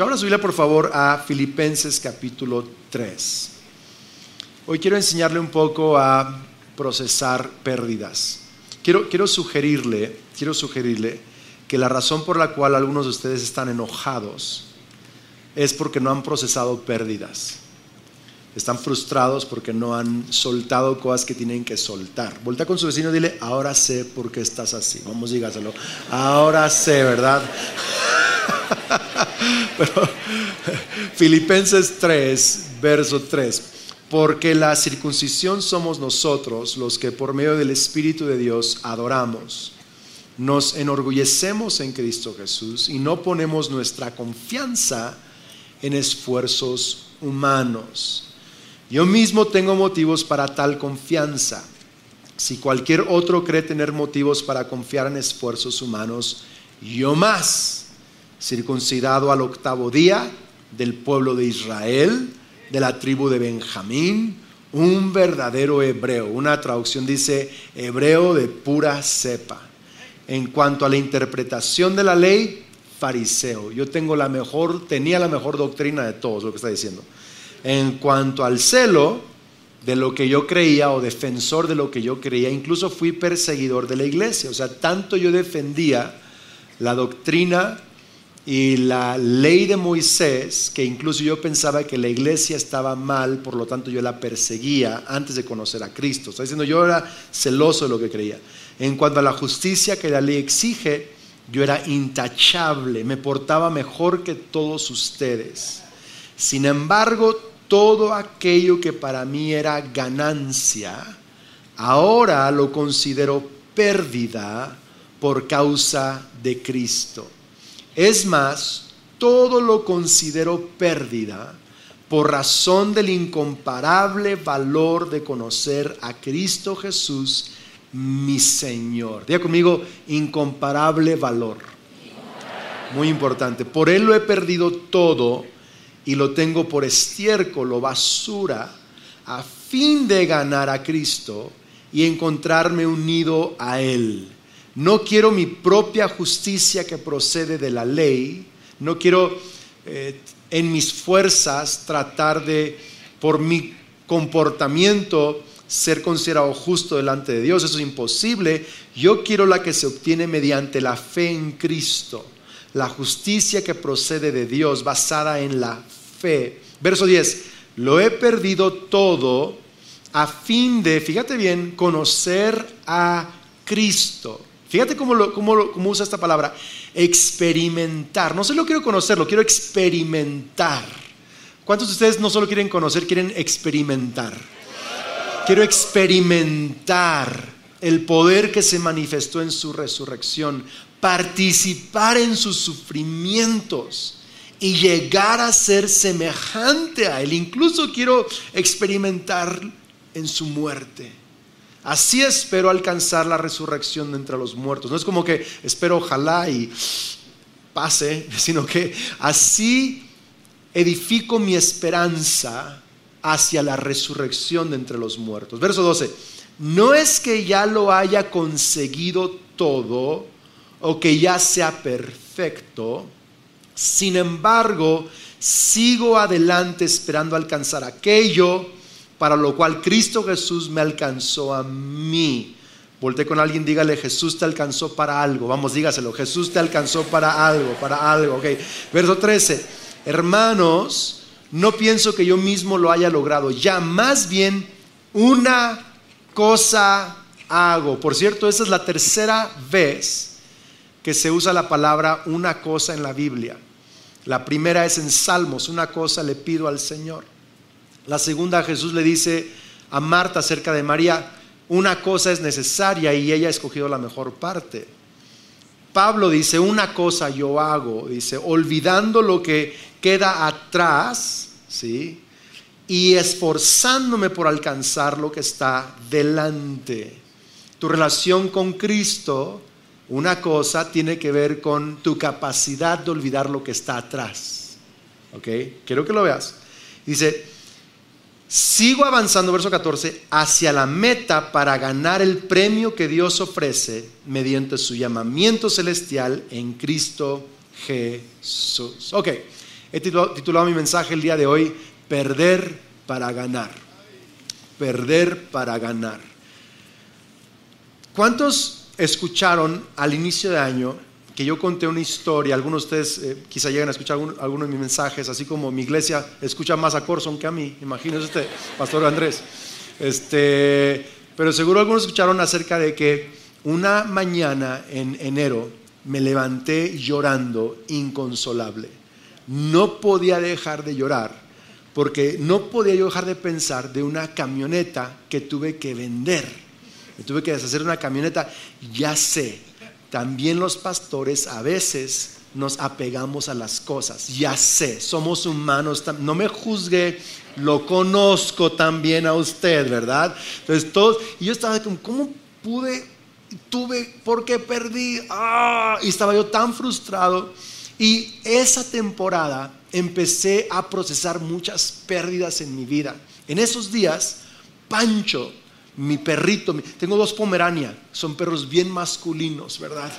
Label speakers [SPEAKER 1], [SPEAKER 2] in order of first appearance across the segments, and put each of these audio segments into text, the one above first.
[SPEAKER 1] Ahora su por favor, a Filipenses capítulo 3. Hoy quiero enseñarle un poco a procesar pérdidas. Quiero, quiero, sugerirle, quiero sugerirle que la razón por la cual algunos de ustedes están enojados es porque no han procesado pérdidas. Están frustrados porque no han soltado cosas que tienen que soltar. Voltea con su vecino y dile, ahora sé por qué estás así. Vamos, dígaselo. Ahora sé, ¿verdad? Filipenses 3, verso 3. Porque la circuncisión somos nosotros los que por medio del Espíritu de Dios adoramos. Nos enorgullecemos en Cristo Jesús y no ponemos nuestra confianza en esfuerzos humanos. Yo mismo tengo motivos para tal confianza. Si cualquier otro cree tener motivos para confiar en esfuerzos humanos, yo más circuncidado al octavo día, del pueblo de Israel, de la tribu de Benjamín, un verdadero hebreo. Una traducción dice hebreo de pura cepa. En cuanto a la interpretación de la ley, fariseo. Yo tengo la mejor, tenía la mejor doctrina de todos, lo que está diciendo. En cuanto al celo de lo que yo creía o defensor de lo que yo creía, incluso fui perseguidor de la iglesia. O sea, tanto yo defendía la doctrina y la ley de Moisés, que incluso yo pensaba que la iglesia estaba mal, por lo tanto yo la perseguía antes de conocer a Cristo. Está diciendo, yo era celoso de lo que creía. En cuanto a la justicia que la ley exige, yo era intachable, me portaba mejor que todos ustedes. Sin embargo, todo aquello que para mí era ganancia, ahora lo considero pérdida por causa de Cristo es más, todo lo considero pérdida por razón del incomparable valor de conocer a Cristo Jesús, mi Señor. Diga conmigo, incomparable valor. Muy importante. Por Él lo he perdido todo y lo tengo por estiércol o basura a fin de ganar a Cristo y encontrarme unido a Él no quiero mi propia justicia que procede de la ley. No quiero eh, en mis fuerzas tratar de, por mi comportamiento, ser considerado justo delante de Dios. Eso es imposible. Yo quiero la que se obtiene mediante la fe en Cristo. La justicia que procede de Dios basada en la fe. Verso 10. Lo he perdido todo a fin de, fíjate bien, conocer a Cristo Fíjate cómo, usa esta palabra, experimentar. No solo quiero conocerlo, quiero experimentar. ¿Cuántos de ustedes no solo quieren conocer, quieren experimentar? Quiero experimentar el poder que se manifestó en su resurrección, participar en sus sufrimientos y llegar a ser semejante a Él. Incluso quiero experimentar en su muerte. Así espero alcanzar la resurrección de entre los muertos. No es como que espero ojalá y pase, sino que así edifico mi esperanza hacia la resurrección de entre los muertos. Verso 12. No es que ya lo haya conseguido todo o que ya sea perfecto, sin embargo, sigo adelante esperando alcanzar aquello para lo cual Cristo Jesús me alcanzó a mí. Volte con alguien, dígale, Jesús te alcanzó para algo. Vamos, dígaselo, Jesús te alcanzó para algo, para algo. Ok, verso 13. Hermanos, no pienso que yo mismo lo haya logrado. Ya más bien una cosa hago. Por cierto, esa es la tercera vez que se usa la palabra una cosa en la Biblia. La primera es en Salmos, una cosa le pido al Señor. La segunda, Jesús le dice a Marta acerca de María, una cosa es necesaria y ella ha escogido la mejor parte. Pablo dice, una cosa yo hago, dice, olvidando lo que queda atrás, ¿sí? Y esforzándome por alcanzar lo que está delante. Tu relación con Cristo, una cosa tiene que ver con tu capacidad de olvidar lo que está atrás. ¿Ok? Quiero que lo veas. Dice, Sigo avanzando, verso 14, hacia la meta para ganar el premio que Dios ofrece mediante su llamamiento celestial en Cristo Jesús. Ok, He titulado mi mensaje el día de hoy, Perder para ganar. Perder para ganar. ¿Cuántos escucharon al inicio de año que yo conté una historia? Algunos de ustedes eh, quizá lleguen a escuchar algunos de mis mensajes, así como mi iglesia escucha más a Corson que a mí, imagínese usted, Pastor Andrés. Este, pero seguro algunos escucharon acerca de que una mañana en enero me levanté llorando inconsolable. No podía dejar de llorar porque no podía yo dejar de pensar de una camioneta que tuve que vender. Me tuve que deshacer una camioneta. Ya sé, también los pastores a veces nos apegamos a las cosas. Ya sé, somos humanos. No me juzgue, lo conozco también a usted, ¿verdad? Entonces todos, y yo estaba como, ¿cómo pude? Tuve, porque perdí. ¡Ah! Y estaba yo tan frustrado. Y esa temporada empecé a procesar muchas pérdidas en mi vida. En esos días, Pancho, mi perrito, tengo dos Pomerania, son perros bien masculinos, ¿verdad?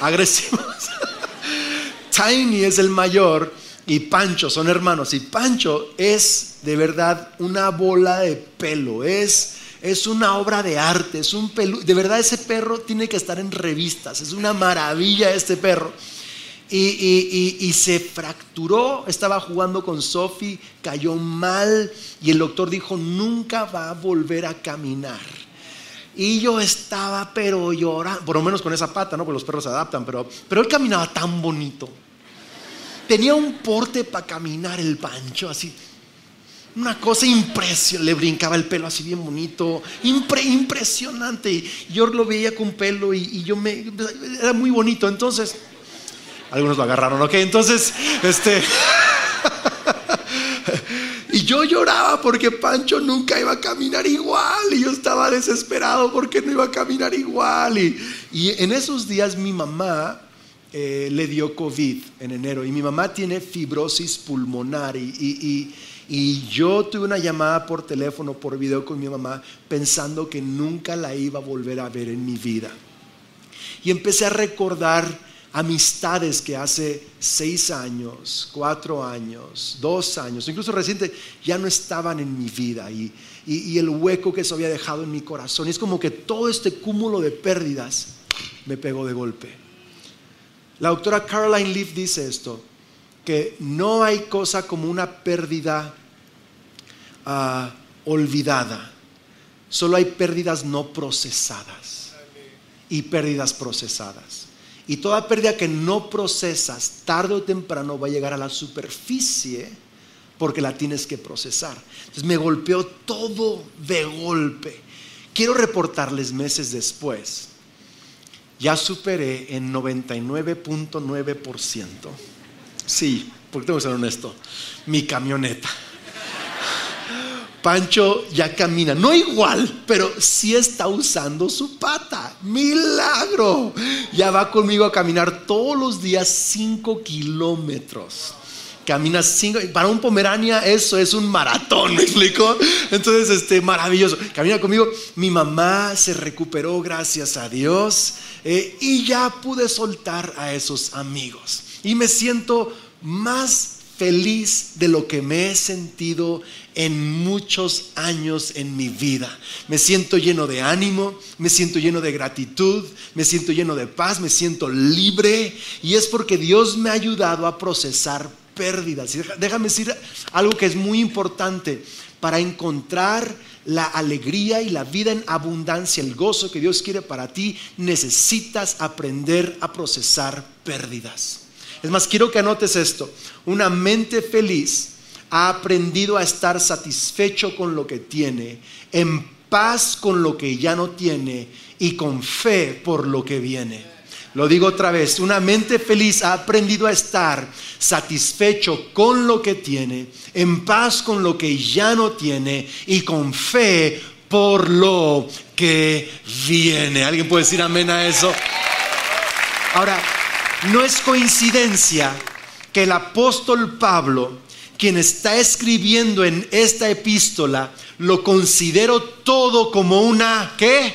[SPEAKER 1] Agresivos. Tiny es el mayor y Pancho son hermanos. Y Pancho es de verdad una bola de pelo, es, es una obra de arte, es un pelo. De verdad ese perro tiene que estar en revistas, es una maravilla este perro. Y, se fracturó, estaba jugando con Sophie, cayó mal y el doctor dijo, nunca va a volver a caminar. Y yo estaba, pero llorando, por lo menos con esa pata, ¿no? Porque los perros se adaptan, pero, pero él caminaba tan bonito. Tenía un porte para caminar el pancho, así. Una cosa impresionante, le brincaba el pelo así bien bonito, impresionante. Yo lo veía con pelo y, y yo me, era muy bonito. Entonces, algunos lo agarraron, ¿ok? Entonces, este... y yo lloraba porque Pancho nunca iba a caminar igual y yo estaba desesperado porque no iba a caminar igual. Y, en esos días mi mamá eh, le dio COVID en enero y mi mamá tiene fibrosis pulmonar y, y yo tuve una llamada por teléfono, por video con mi mamá pensando que nunca la iba a volver a ver en mi vida. Y empecé a recordar amistades que hace seis años, cuatro años, dos años, incluso reciente, ya no estaban en mi vida y, el hueco que eso había dejado en mi corazón. Es como que todo este cúmulo de pérdidas me pegó de golpe. La doctora Caroline Leaf dice esto, que no hay cosa como una pérdida ah, olvidada, solo hay pérdidas no procesadas y pérdidas procesadas. Y toda pérdida que no procesas, tarde o temprano va a llegar a la superficie porque la tienes que procesar. Entonces me golpeó todo de golpe. Quiero reportarles meses después. Ya superé en 99.9%. Sí, porque tengo que ser honesto. Mi camioneta. Pancho ya camina, no igual, pero sí está usando su pata. Milagro. Ya va conmigo a caminar todos los días 5 kilómetros. Camina cinco, para un Pomerania eso es un maratón, ¿me explico? Entonces, este, maravilloso. Camina conmigo. Mi mamá se recuperó, gracias a Dios, eh, y ya pude soltar a esos amigos. Y me siento más feliz de lo que me he sentido en muchos años en mi vida. Me siento lleno de ánimo, me siento lleno de gratitud, me siento lleno de paz, me siento libre y es porque Dios me ha ayudado a procesar pérdidas. déjame decir algo que es muy importante para encontrar la alegría y la vida en abundancia, el gozo que Dios quiere para ti, necesitas aprender a procesar pérdidas. Es más, quiero que anotes esto. Una mente feliz ha aprendido a estar satisfecho con lo que tiene, en paz con lo que ya no tiene y con fe por lo que viene. Lo digo otra vez, una mente feliz ha aprendido a estar satisfecho con lo que tiene, en paz con lo que ya no tiene y con fe por lo que viene. ¿Alguien puede decir amén a eso? Ahora, no es coincidencia que el apóstol Pablo, quien está escribiendo en esta epístola, lo considero todo como una ¿qué?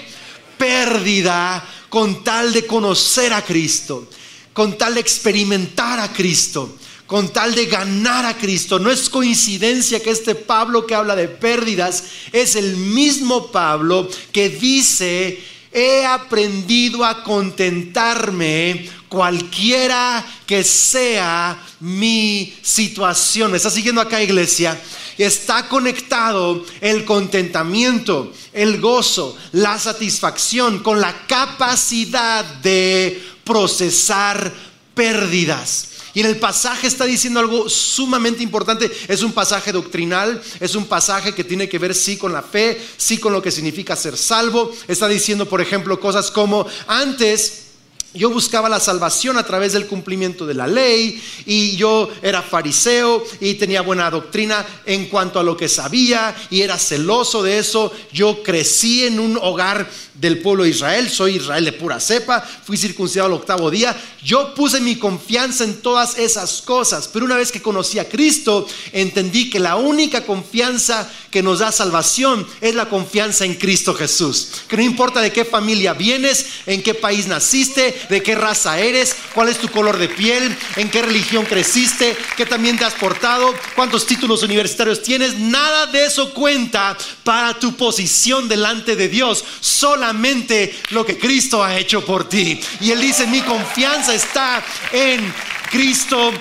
[SPEAKER 1] pérdida con tal de conocer a Cristo, con tal de experimentar a Cristo, con tal de ganar a Cristo. No es coincidencia que este Pablo que habla de pérdidas es el mismo Pablo que dice, he aprendido a contentarme cualquiera que sea mi situación. ¿Me está siguiendo acá, iglesia? Está conectado el contentamiento, el gozo, la satisfacción con la capacidad de procesar pérdidas. Y en el pasaje está diciendo algo sumamente importante. Es un pasaje doctrinal, es un pasaje que tiene que ver sí con la fe, sí con lo que significa ser salvo. Está diciendo, por ejemplo, cosas como antes yo buscaba la salvación a través del cumplimiento de la ley y yo era fariseo y tenía buena doctrina en cuanto a lo que sabía y era celoso de eso. Yo crecí en un hogar del pueblo de Israel, soy Israel de pura cepa, fui circuncidado al octavo día. Yo puse mi confianza en todas esas cosas, pero una vez que conocí a Cristo, entendí que la única confianza que nos da salvación es la confianza en Cristo Jesús. Que no importa de qué familia vienes, en qué país naciste, de qué raza eres, cuál es tu color de piel, en qué religión creciste, qué también te has portado, cuántos títulos universitarios tienes, nada de eso cuenta para tu posición delante de Dios. Solamente lo que Cristo ha hecho por ti. Y Él dice, mi confianza está en Cristo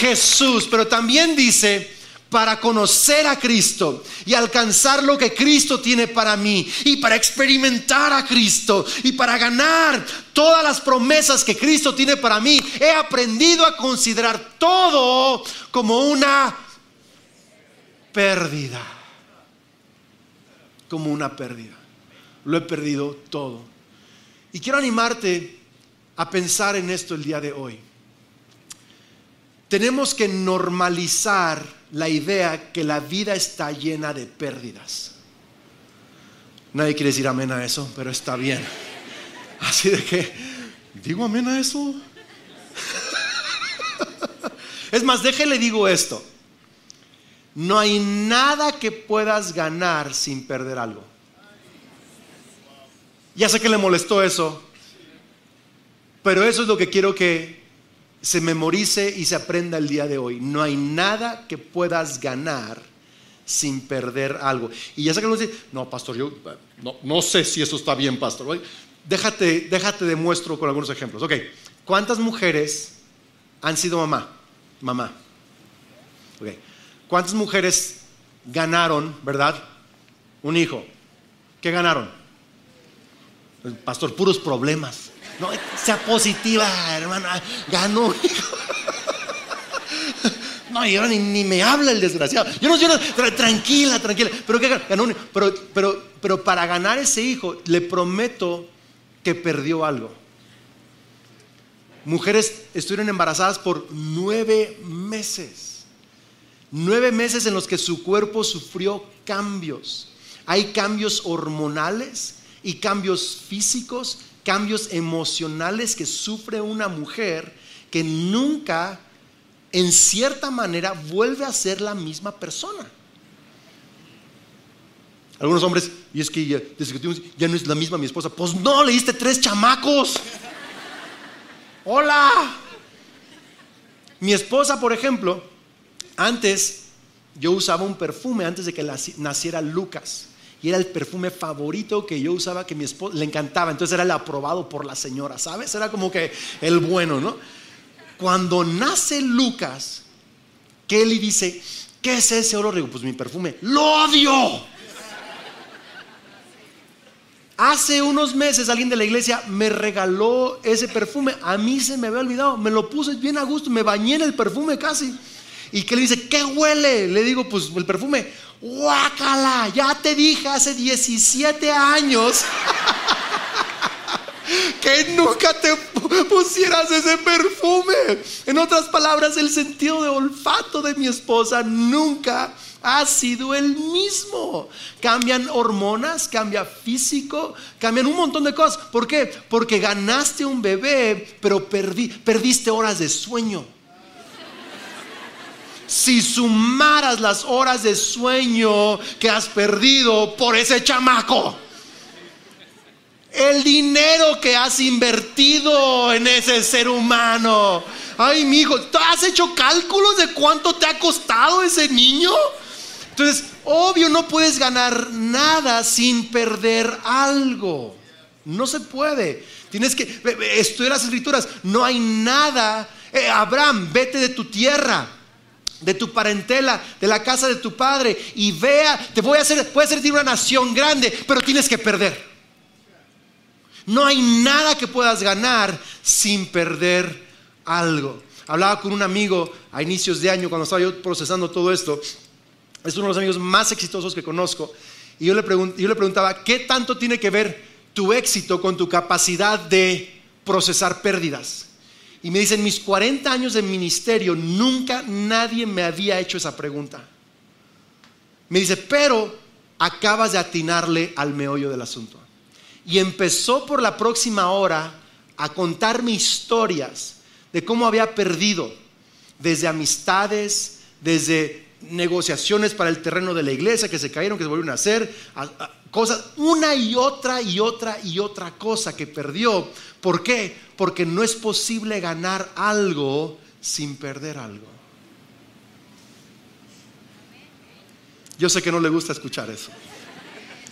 [SPEAKER 1] Jesús. Pero también dice, para conocer a Cristo y alcanzar lo que Cristo tiene para mí y para experimentar a Cristo y para ganar todas las promesas que Cristo tiene para mí, he aprendido a considerar todo como una pérdida. Como una pérdida. Lo he perdido todo. Y quiero animarte a pensar en esto el día de hoy. Tenemos que normalizar la idea que la vida está llena de pérdidas. Nadie quiere decir amén a eso, pero está bien. Así de que, ¿digo amén a eso? Es más, déjele digo esto. No hay nada que puedas ganar sin perder algo. Ya sé que le molestó eso, pero eso es lo que quiero que se memorice y se aprenda el día de hoy. No hay nada que puedas ganar sin perder algo. Y ya sé que no dice, no, pastor, yo no, sé si eso está bien, pastor. Déjate, déjate demuestro con algunos ejemplos. Ok, ¿cuántas mujeres han sido mamá? Mamá. Ok, ¿cuántas mujeres ganaron, verdad? Un hijo. ¿Qué ganaron? Pastor, puros problemas. No, sea positiva, hermana. Ganó. No, y ahora ni, me habla el desgraciado. Yo no, yo tranquila, tranquila. Pero, ¿qué ganó? Pero, pero, pero para ganar ese hijo, le prometo que perdió algo. Mujeres estuvieron embarazadas por nueve meses. Nueve meses en los que su cuerpo sufrió cambios. Hay cambios hormonales y cambios físicos cambios emocionales que sufre una mujer que nunca, en cierta manera, vuelve a ser la misma persona. Algunos hombres, y es que ya, ya no es la misma mi esposa. Pues no, le diste tres chamacos. Hola. Mi esposa, por ejemplo, antes yo usaba un perfume antes de que naciera Lucas era el perfume favorito que yo usaba que mi esposa le encantaba. Entonces era el aprobado por la señora, ¿sabes? Era como que el bueno, ¿no? Cuando nace Lucas, Kelly dice, ¿qué es ese olor? Digo, pues mi perfume, lo odio. Hace unos meses alguien de la iglesia me regaló ese perfume. A mí se me había olvidado. Me lo puse bien a gusto. Me bañé en el perfume casi. Y que le dice, ¿qué huele? Le digo, pues el perfume. Guácala, ya te dije hace 17 años que nunca te pusieras ese perfume. En otras palabras, el sentido de olfato de mi esposa nunca ha sido el mismo. Cambian hormonas, cambia físico, cambian un montón de cosas. ¿Por qué? Porque ganaste un bebé, pero perdiste horas de sueño si sumaras las horas de sueño que has perdido por ese chamaco, el dinero que has invertido en ese ser humano, ay, mi hijo, ¿has hecho cálculos de cuánto te ha costado ese niño? Entonces, obvio, no puedes ganar nada sin perder algo. No se puede. Tienes que estudiar las escrituras. No hay nada. Eh, Abraham, vete de tu tierra de tu parentela, de la casa de tu padre y vea, te voy a hacer, puede ser una nación grande, pero tienes que perder. No hay nada que puedas ganar sin perder algo. Hablaba con un amigo a inicios de año cuando estaba yo procesando todo esto. Es uno de los amigos más exitosos que conozco. Y yo le, yo le preguntaba, ¿qué tanto tiene que ver tu éxito con tu capacidad de procesar pérdidas? Y me dicen, mis 40 años de ministerio, nunca nadie me había hecho esa pregunta. Me dice, pero acabas de atinarle al meollo del asunto. Y empezó por la próxima hora a contarme historias de cómo había perdido, desde amistades, desde negociaciones para el terreno de la iglesia que se cayeron, que se volvieron a hacer, cosas, una y otra y otra y otra cosa que perdió. ¿Por qué? Porque no es posible ganar algo sin perder algo. Yo sé que no le gusta escuchar eso.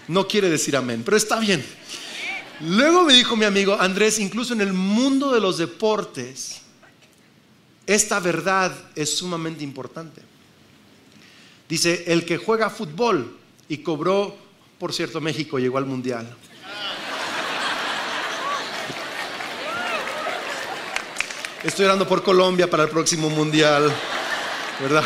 [SPEAKER 1] No quiere decir amén, pero está bien. Luego me dijo mi amigo Andrés, incluso en el mundo de los deportes, esta verdad es sumamente importante. Dice, el que juega fútbol y cobró, por cierto, México llegó al mundial. Estoy orando por Colombia para el próximo mundial, ¿verdad?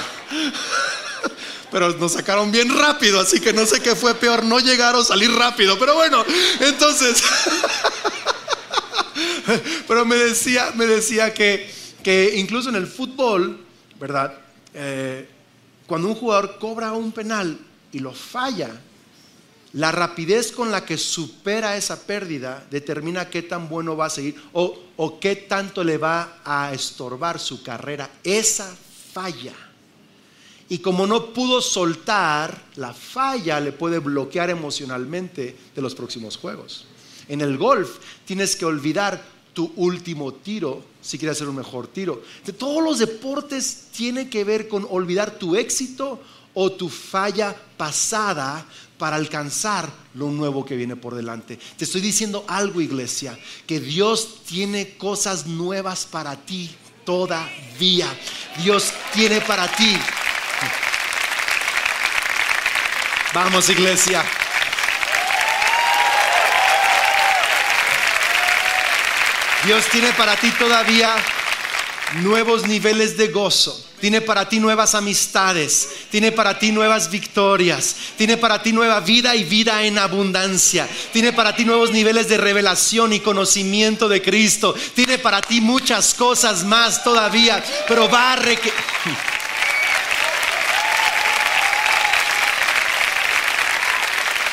[SPEAKER 1] Pero nos sacaron bien rápido, así que no sé qué fue peor, no llegar o salir rápido. Pero bueno, entonces, pero me decía, me decía que, que incluso en el fútbol, ¿verdad? Eh, cuando un jugador cobra un penal y lo falla, la rapidez con la que supera esa pérdida determina qué tan bueno va a seguir o, qué tanto le va a estorbar su carrera. Esa falla. Y como no pudo soltar, la falla le puede bloquear emocionalmente de los próximos juegos. En el golf tienes que olvidar tu último tiro si quieres hacer un mejor tiro. De todos los deportes tiene que ver con olvidar tu éxito o tu falla pasada para alcanzar lo nuevo que viene por delante. Te estoy diciendo algo, iglesia, que Dios tiene cosas nuevas para ti todavía. Dios tiene para ti. Vamos, iglesia. Dios tiene para ti todavía nuevos niveles de gozo. Tiene para ti nuevas amistades, tiene para ti nuevas victorias, tiene para ti nueva vida y vida en abundancia, tiene para ti nuevos niveles de revelación y conocimiento de Cristo, tiene para ti muchas cosas más todavía, pero va a requerir...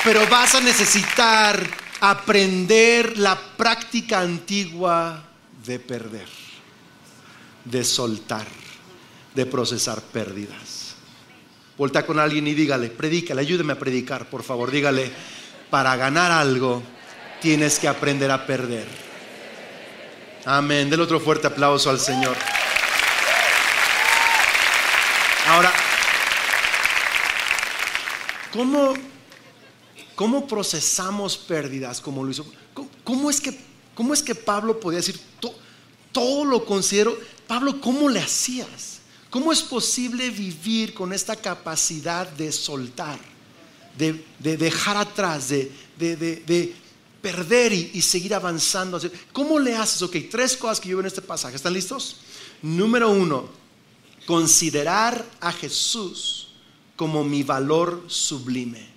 [SPEAKER 1] Pero vas a necesitar aprender la práctica antigua de perder de soltar, de procesar pérdidas. Volta con alguien y dígale, predícale, ayúdeme a predicar, por favor, dígale, para ganar algo tienes que aprender a perder. Amén. Del otro fuerte aplauso al Señor. Ahora, ¿cómo, cómo procesamos pérdidas como lo hizo? ¿Cómo, es, que, cómo es que Pablo podía decir, todo lo considero Pablo, ¿cómo le hacías? ¿Cómo es posible vivir con esta capacidad de soltar, de, dejar atrás, de, perder y, seguir avanzando? ¿Cómo le haces? Ok, tres cosas que yo veo en este pasaje. ¿Están listos? Número uno, considerar a Jesús como mi valor sublime.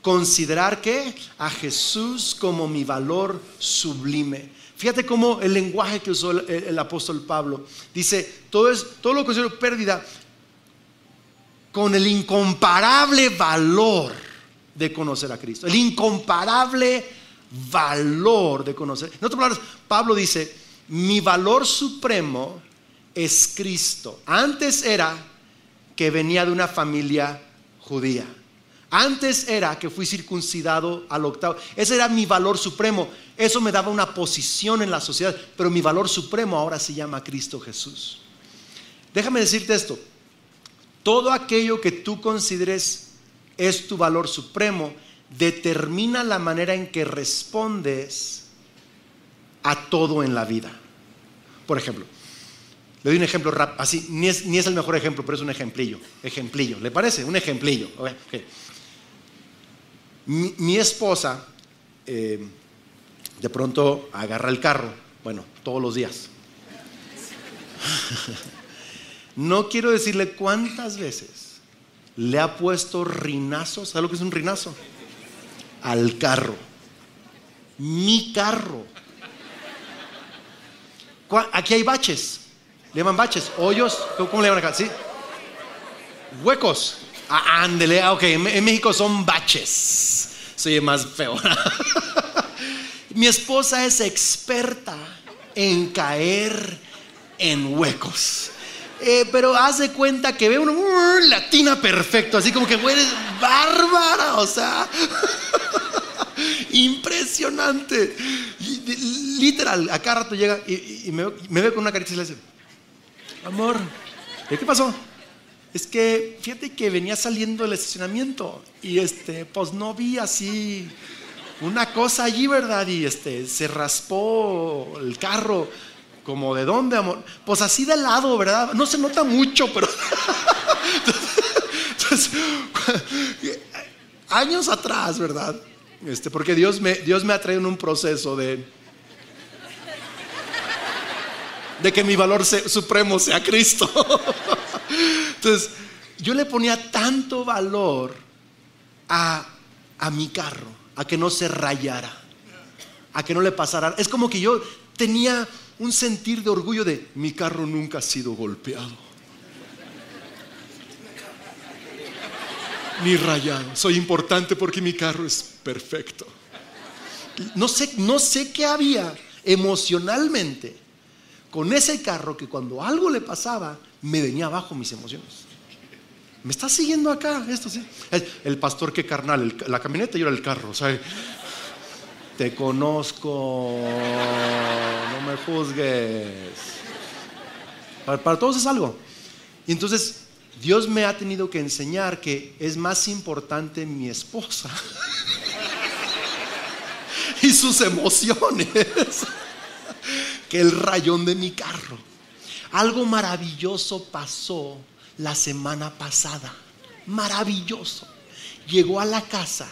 [SPEAKER 1] Considerar que a Jesús como mi valor sublime. Fíjate cómo el lenguaje que usó el, apóstol Pablo dice, todo, es, todo lo es pérdida con el incomparable valor de conocer a Cristo. El incomparable valor de conocer. En otras palabras, Pablo dice, mi valor supremo es Cristo. Antes era que venía de una familia judía. Antes era que fui circuncidado al octavo. Ese era mi valor supremo. Eso me daba una posición en la sociedad, pero mi valor supremo ahora se llama Cristo Jesús. Déjame decirte esto, todo aquello que tú consideres es tu valor supremo determina la manera en que respondes a todo en la vida. Por ejemplo, le doy un ejemplo rápido, así, ni es, ni es, el mejor ejemplo, pero es un ejemplillo. Ejemplillo, ¿le parece? Un ejemplillo. Mi, esposa eh, de pronto agarra el carro, bueno, todos los días. no quiero decirle cuántas veces le ha puesto rinazos, ¿sabe lo que es un rinazo? Al carro. Mi carro. Aquí hay baches. Le llaman baches, hoyos, ¿cómo le llaman acá? ¿Sí? Huecos. Ah, ándele, ah, ok, en México son baches. Soy más feo. Mi esposa es experta en caer en huecos. Eh, pero haz de cuenta que ve una uh, latina perfecto, así como que eres bárbara, o sea, impresionante. Literal, acá rato llega y, me, ve con una caricia y le dice, amor, ¿qué pasó? Es que fíjate que venía saliendo del estacionamiento y este, pues no vi así una cosa allí, ¿verdad? Y este, se raspó el carro. Como de dónde, amor? Pues así de lado, ¿verdad? No se nota mucho, pero... Entonces, años atrás, ¿verdad? Este, porque Dios me, Dios me ha en un proceso de, de que mi valor supremo sea Cristo. Entonces, yo le ponía tanto valor a, a mi carro a que no se rayara, a que no le pasara. Es como que yo tenía un sentir de orgullo de mi carro nunca ha sido golpeado. Ni rayado. Soy importante porque mi carro es perfecto. No sé, no sé qué había emocionalmente con ese carro que cuando algo le pasaba me venía abajo mis emociones. ¿Me está siguiendo acá? Esto sí. El, pastor que carnal, la camioneta y era el carro. O sea, te conozco, no me juzgues. Para, para todos es algo. Y entonces Dios me ha tenido que enseñar que es más importante mi esposa y sus emociones que el rayón de mi carro. Algo maravilloso pasó la semana pasada. Maravilloso. Llegó a la casa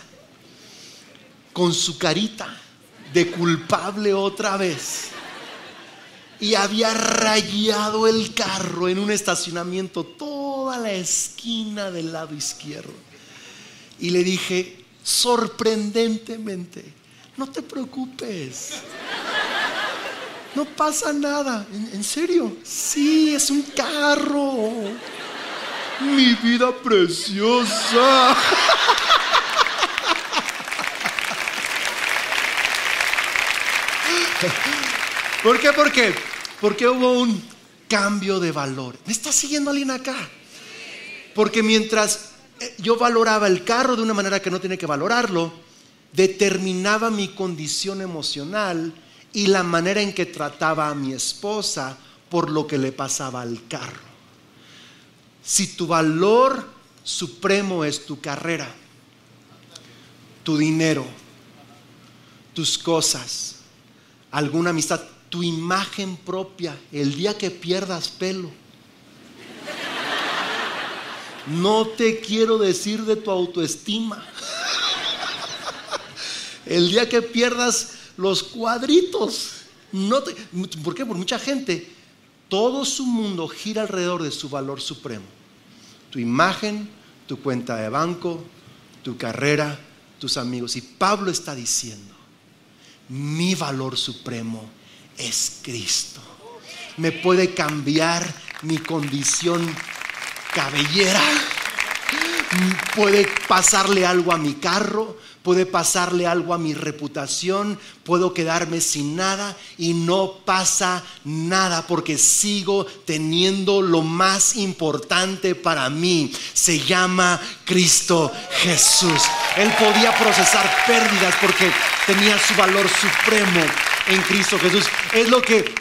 [SPEAKER 1] con su carita de culpable otra vez. Y había rayado el carro en un estacionamiento, toda la esquina del lado izquierdo. Y le dije, sorprendentemente, no te preocupes. No pasa nada. ¿En, serio? Sí, es un carro mi vida preciosa. ¿Por qué? ¿Por qué? Porque hubo un cambio de valor. ¿Me está siguiendo alguien acá? Porque mientras eh, yo valoraba el carro de una manera que no tiene que valorarlo, determinaba mi condición emocional y la manera en que trataba a mi esposa por lo que le pasaba al carro. Si tu valor supremo es tu carrera, tu dinero, tus cosas, alguna amistad, tu imagen propia, el día que pierdas pelo. No te quiero decir de tu autoestima. El día que pierdas los cuadritos. No ¿Por qué? Por mucha gente todo su mundo gira alrededor de su valor supremo. Tu imagen, tu cuenta de banco, tu carrera, tus amigos. Y Pablo está diciendo, mi valor supremo es Cristo. Me puede cambiar mi condición cabellera. Puede pasarle algo a mi carro, puede pasarle algo a mi reputación, puedo quedarme sin nada y no pasa nada porque sigo teniendo lo más importante para mí. Se llama Cristo Jesús. Él podía procesar pérdidas porque tenía su valor supremo en Cristo Jesús. Es lo que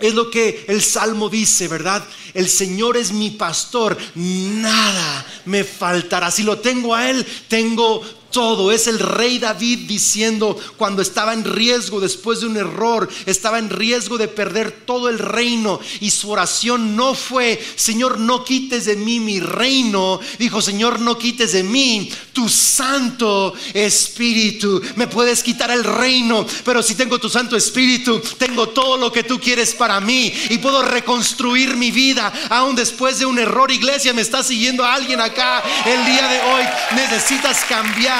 [SPEAKER 1] es lo que el Salmo dice, ¿verdad? El Señor es mi pastor, nada me faltará. Si lo tengo a Él, tengo todo. Es el rey David diciendo cuando estaba en riesgo después de un error, estaba en riesgo de perder todo el reino y su oración no fue, Señor, no quites de mí mi reino. Dijo, Señor, no quites de mí tu santo espíritu. Me puedes quitar el reino, pero si tengo tu santo espíritu, tengo todo lo que tú quieres para mí y puedo reconstruir mi vida aún después de un error. Iglesia, me está siguiendo alguien acá el día de hoy. Necesitas cambiar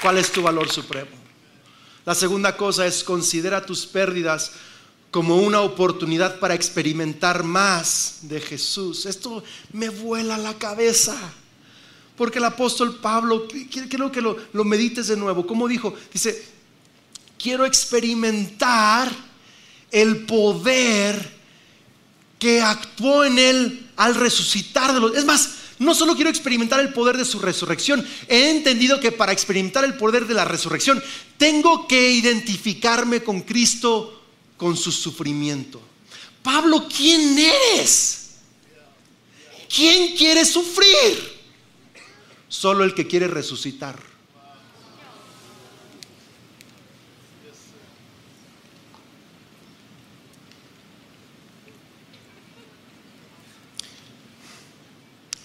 [SPEAKER 1] ¿Cuál es tu valor supremo? La segunda cosa es considera tus pérdidas como una oportunidad para experimentar más de Jesús. Esto me vuela la cabeza. Porque el apóstol Pablo, quiero que lo, lo medites de nuevo. ¿Cómo dijo? Dice, quiero experimentar el poder que actuó en él al resucitar de los... Es más, no solo quiero experimentar el poder de su resurrección, he entendido que para experimentar el poder de la resurrección tengo que identificarme con Cristo con su sufrimiento. Pablo, ¿quién eres? ¿Quién quiere sufrir? Solo el que quiere resucitar.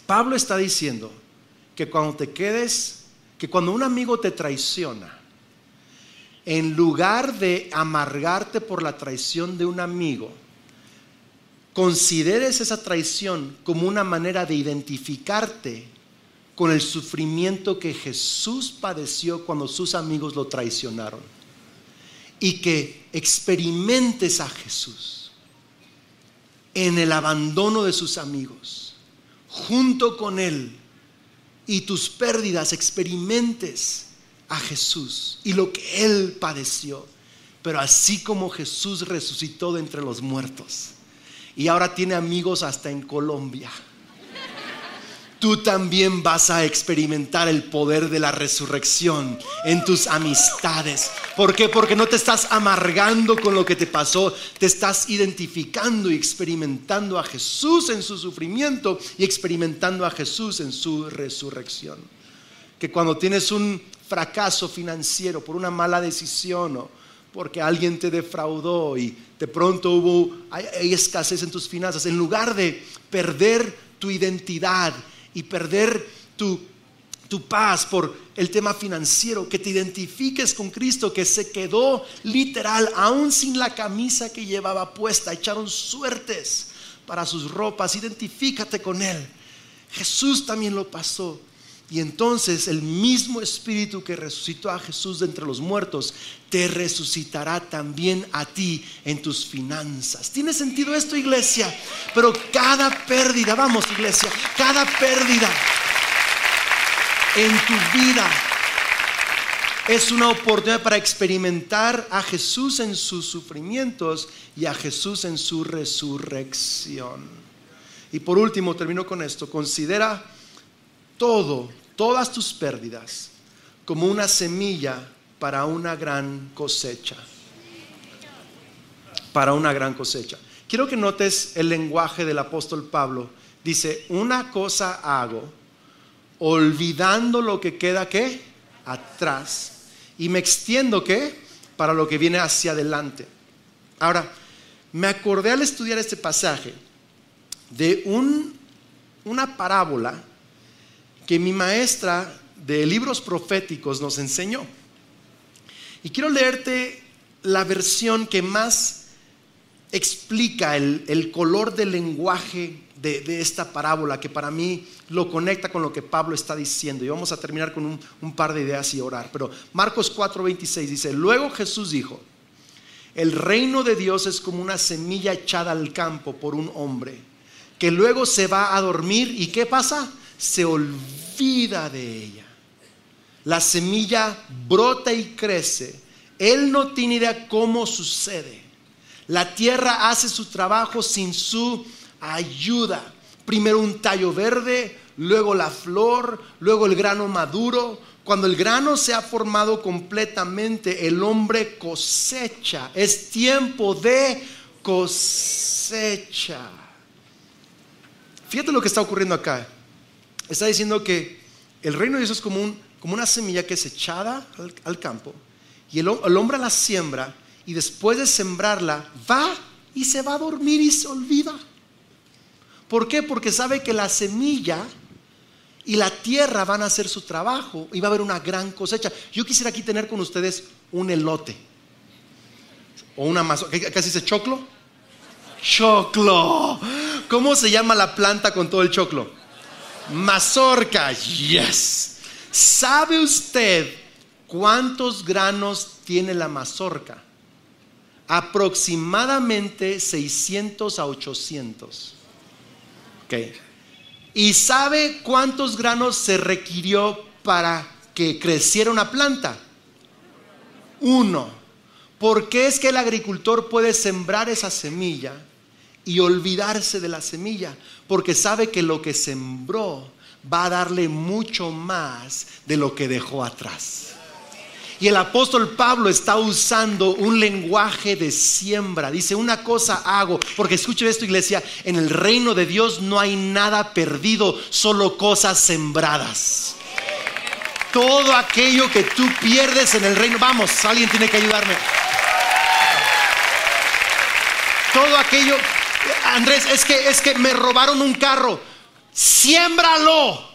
[SPEAKER 1] Pablo está diciendo que cuando te quedes, que cuando un amigo te traiciona, en lugar de amargarte por la traición de un amigo, consideres esa traición como una manera de identificarte con el sufrimiento que Jesús padeció cuando sus amigos lo traicionaron. Y que experimentes a Jesús en el abandono de sus amigos junto con Él y tus pérdidas experimentes a Jesús y lo que Él padeció. Pero así como Jesús resucitó de entre los muertos y ahora tiene amigos hasta en Colombia tú también vas a experimentar el poder de la resurrección en tus amistades. ¿Por qué? Porque no te estás amargando con lo que te pasó, te estás identificando y experimentando a Jesús en su sufrimiento y experimentando a Jesús en su resurrección. Que cuando tienes un fracaso financiero por una mala decisión o porque alguien te defraudó y de pronto hubo hay escasez en tus finanzas, en lugar de perder tu identidad y perder tu, tu paz por el tema financiero, que te identifiques con Cristo, que se quedó literal, aún sin la camisa que llevaba puesta, echaron suertes para sus ropas, identifícate con Él. Jesús también lo pasó. Y entonces el mismo espíritu que resucitó a Jesús de entre los muertos te resucitará también a ti en tus finanzas. ¿Tiene sentido esto, iglesia? Pero cada pérdida, vamos, iglesia, cada pérdida en tu vida es una oportunidad para experimentar a Jesús en sus sufrimientos y a Jesús en su resurrección. Y por último, termino con esto, considera todo todas tus pérdidas como una semilla para una gran cosecha. Para una gran cosecha. Quiero que notes el lenguaje del apóstol Pablo. Dice, una cosa hago, olvidando lo que queda qué? Atrás. Y me extiendo qué? Para lo que viene hacia adelante. Ahora, me acordé al estudiar este pasaje de un, una parábola que mi maestra de libros proféticos nos enseñó. Y quiero leerte la versión que más explica el, color del lenguaje de, esta parábola, que para mí lo conecta con lo que Pablo está diciendo. Y vamos a terminar con un, un par de ideas y orar. Pero Marcos 4:26 dice, luego Jesús dijo, el reino de Dios es como una semilla echada al campo por un hombre, que luego se va a dormir y ¿qué pasa? se olvida de ella. La semilla brota y crece. Él no tiene idea cómo sucede. La tierra hace su trabajo sin su ayuda. Primero un tallo verde, luego la flor, luego el grano maduro. Cuando el grano se ha formado completamente, el hombre cosecha. Es tiempo de cosecha. Fíjate lo que está ocurriendo acá. Está diciendo que el reino de Dios es como, como una semilla que es echada al, campo y el, el hombre la siembra y después de sembrarla va y se va a dormir y se olvida. ¿Por qué? Porque sabe que la semilla y la tierra van a hacer su trabajo y va a haber una gran cosecha. Yo quisiera aquí tener con ustedes un elote o una mazorca. ¿Qué se dice choclo? Choclo. ¿Cómo se llama la planta con todo el choclo? Mazorca. Yes. ¿Sabe usted cuántos granos tiene la mazorca? Aproximadamente 600 a 800. ¿Y sabe cuántos granos se requirió para que creciera una planta? Uno. ¿Por qué es que el agricultor puede sembrar esa semilla y olvidarse de la semilla? Porque sabe que lo que sembró va a darle mucho más de lo que dejó atrás. Y el apóstol Pablo está usando un lenguaje de siembra. Dice, una cosa hago, porque escuche esto iglesia, en el reino de Dios no hay nada perdido, solo cosas sembradas. Todo aquello que tú pierdes en el reino, vamos, alguien tiene que ayudarme. Todo aquello, Andrés, es que es que me robaron un carro. Siémbralo.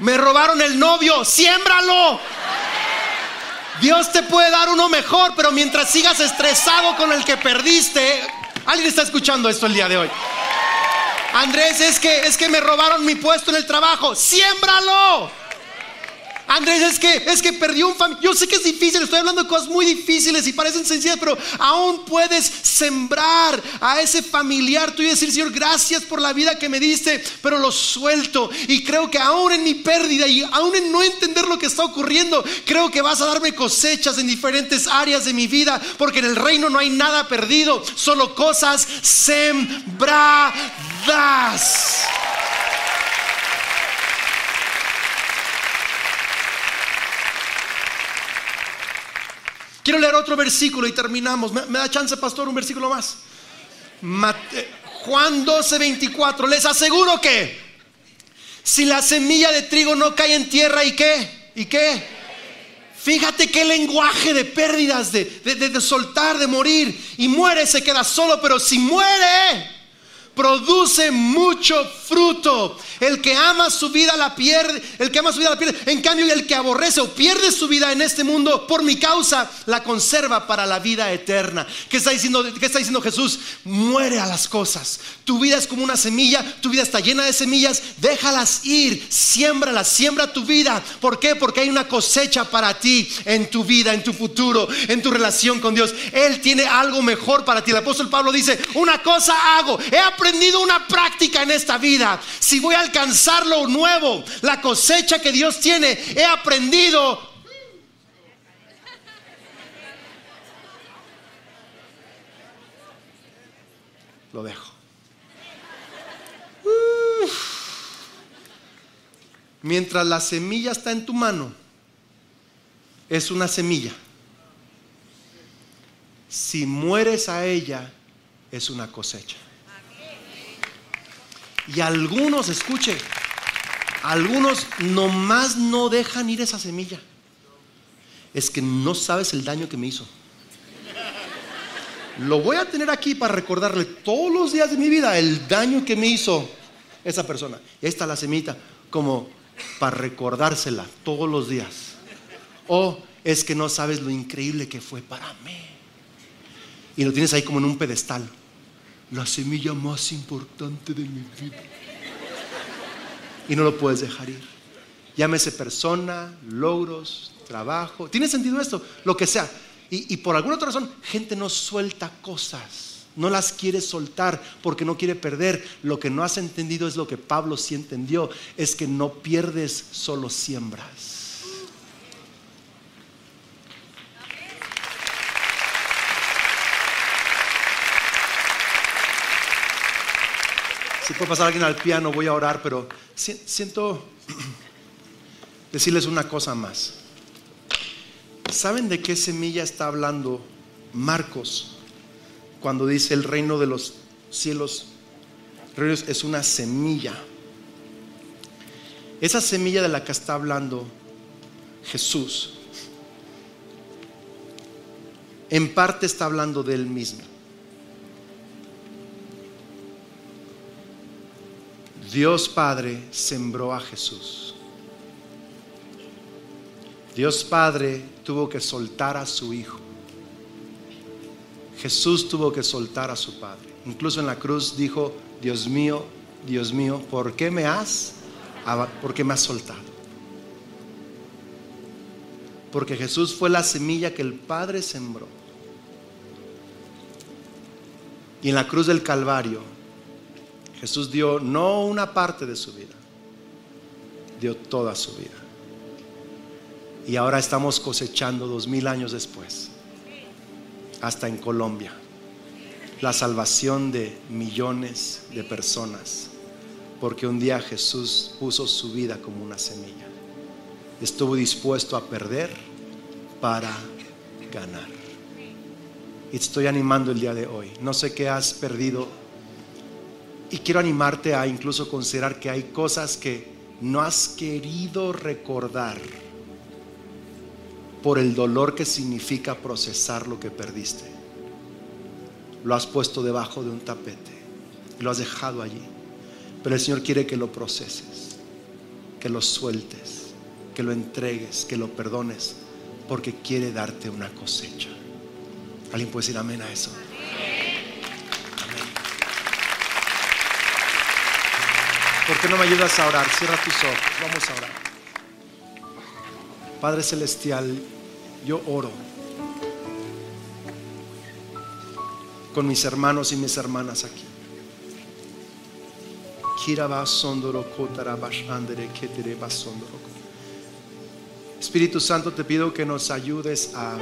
[SPEAKER 1] Me robaron el novio, siémbralo. Dios te puede dar uno mejor, pero mientras sigas estresado con el que perdiste, alguien está escuchando esto el día de hoy. Andrés, es que es que me robaron mi puesto en el trabajo, siémbralo. Andrés, es que, es que perdió un familiar. Yo sé que es difícil, estoy hablando de cosas muy difíciles y parecen sencillas, pero aún puedes sembrar a ese familiar Tú y decir, Señor, gracias por la vida que me diste, pero lo suelto. Y creo que aún en mi pérdida y aún en no entender lo que está ocurriendo, creo que vas a darme cosechas en diferentes áreas de mi vida, porque en el reino no hay nada perdido, solo cosas sembradas. Quiero leer otro versículo y terminamos. ¿Me, da chance, pastor, un versículo más? Juan 12, 24. Les aseguro que si la semilla de trigo no cae en tierra, ¿y qué? ¿Y qué? Fíjate qué lenguaje de pérdidas, de, de, soltar, de morir. Y muere, se queda solo, pero si muere, produce mucho fruto. El que ama su vida la pierde, el que ama su vida la pierde. En cambio, el que aborrece o pierde su vida en este mundo por mi causa, la conserva para la vida eterna. ¿Qué está diciendo, qué está diciendo Jesús? Muere a las cosas. Tu vida es como una semilla, tu vida está llena de semillas, déjalas ir, siémbralas, siembra tu vida. ¿Por qué? Porque hay una cosecha para ti en tu vida, en tu futuro, en tu relación con Dios. Él tiene algo mejor para ti. El apóstol Pablo dice, una cosa hago, he una práctica en esta vida. Si voy a alcanzar lo nuevo, la cosecha que Dios tiene, he aprendido. Lo dejo. Mientras la semilla está en tu mano, es una semilla. Si mueres a ella, es una cosecha. Y algunos, escuche, algunos nomás no dejan ir esa semilla. Es que no sabes el daño que me hizo. Lo voy a tener aquí para recordarle todos los días de mi vida el daño que me hizo esa persona. Y ahí está la semita, como para recordársela todos los días. O es que no sabes lo increíble que fue para mí. Y lo tienes ahí como en un pedestal la semilla más importante de mi vida. Y no lo puedes dejar ir. Llámese persona, logros, trabajo. ¿Tiene sentido esto? Lo que sea. Y, y por alguna otra razón, gente no suelta cosas. No las quiere soltar porque no quiere perder. Lo que no has entendido es lo que Pablo sí entendió, es que no pierdes, solo siembras. Si puede pasar alguien al piano, voy a orar, pero si- siento decirles una cosa más. ¿Saben de qué semilla está hablando Marcos cuando dice el reino de los cielos? es una semilla. Esa semilla de la que está hablando Jesús, en parte está hablando de él mismo. Dios Padre sembró a Jesús. Dios Padre tuvo que soltar a su Hijo. Jesús tuvo que soltar a su Padre. Incluso en la cruz dijo, Dios mío, Dios mío, ¿por qué me has, por qué me has soltado? Porque Jesús fue la semilla que el Padre sembró. Y en la cruz del Calvario, Jesús dio no una parte de su vida, dio toda su vida. Y ahora estamos cosechando dos mil años después, hasta en Colombia, la salvación de millones de personas, porque un día Jesús puso su vida como una semilla. Estuvo dispuesto a perder para ganar. Y te estoy animando el día de hoy. No sé qué has perdido y quiero animarte a incluso considerar que hay cosas que no has querido recordar por el dolor que significa procesar lo que perdiste. Lo has puesto debajo de un tapete y lo has dejado allí. Pero el Señor quiere que lo proceses, que lo sueltes, que lo entregues, que lo perdones, porque quiere darte una cosecha. ¿Alguien puede decir amén a eso? ¿Por qué no me ayudas a orar? Cierra tus ojos. Vamos a orar. Padre Celestial, yo oro con mis hermanos y mis hermanas aquí. Espíritu Santo, te pido que nos ayudes a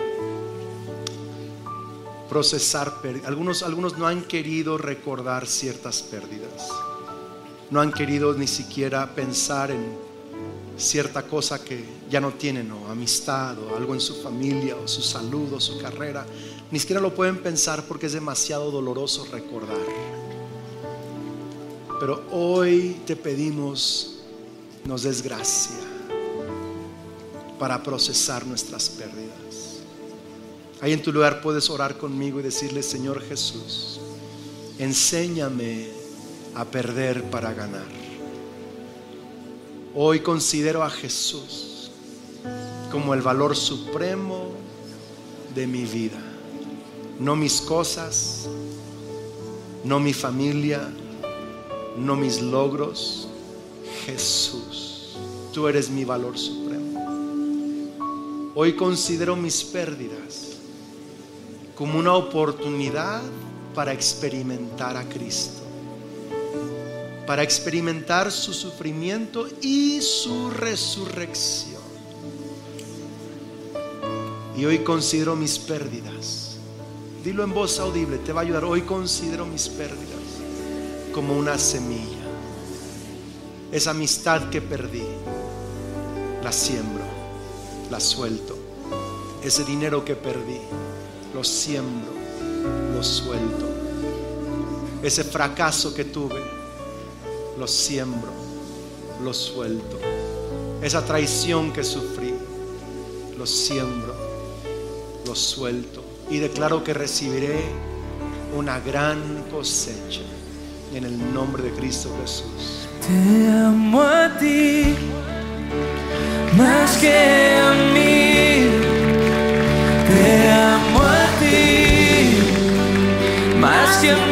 [SPEAKER 1] procesar pérdidas. Algunos, algunos no han querido recordar ciertas pérdidas no han querido ni siquiera pensar en cierta cosa que ya no tienen, o amistad, o algo en su familia, o su salud, o su carrera. Ni siquiera lo pueden pensar porque es demasiado doloroso recordar. Pero hoy te pedimos, nos des gracia para procesar nuestras pérdidas. Ahí en tu lugar puedes orar conmigo y decirle, Señor Jesús, enséñame a perder para ganar. Hoy considero a Jesús como el valor supremo de mi vida. No mis cosas, no mi familia, no mis logros. Jesús, tú eres mi valor supremo. Hoy considero mis pérdidas como una oportunidad para experimentar a Cristo para experimentar su sufrimiento y su resurrección. Y hoy considero mis pérdidas. Dilo en voz audible, te va a ayudar. Hoy considero mis pérdidas como una semilla. Esa amistad que perdí, la siembro, la suelto. Ese dinero que perdí, lo siembro, lo suelto. Ese fracaso que tuve, lo siembro, lo suelto. Esa traición que sufrí, lo siembro, lo suelto. Y declaro que recibiré una gran cosecha en el nombre de Cristo Jesús.
[SPEAKER 2] Te amo a ti más que a mí. Te amo a ti más que a mi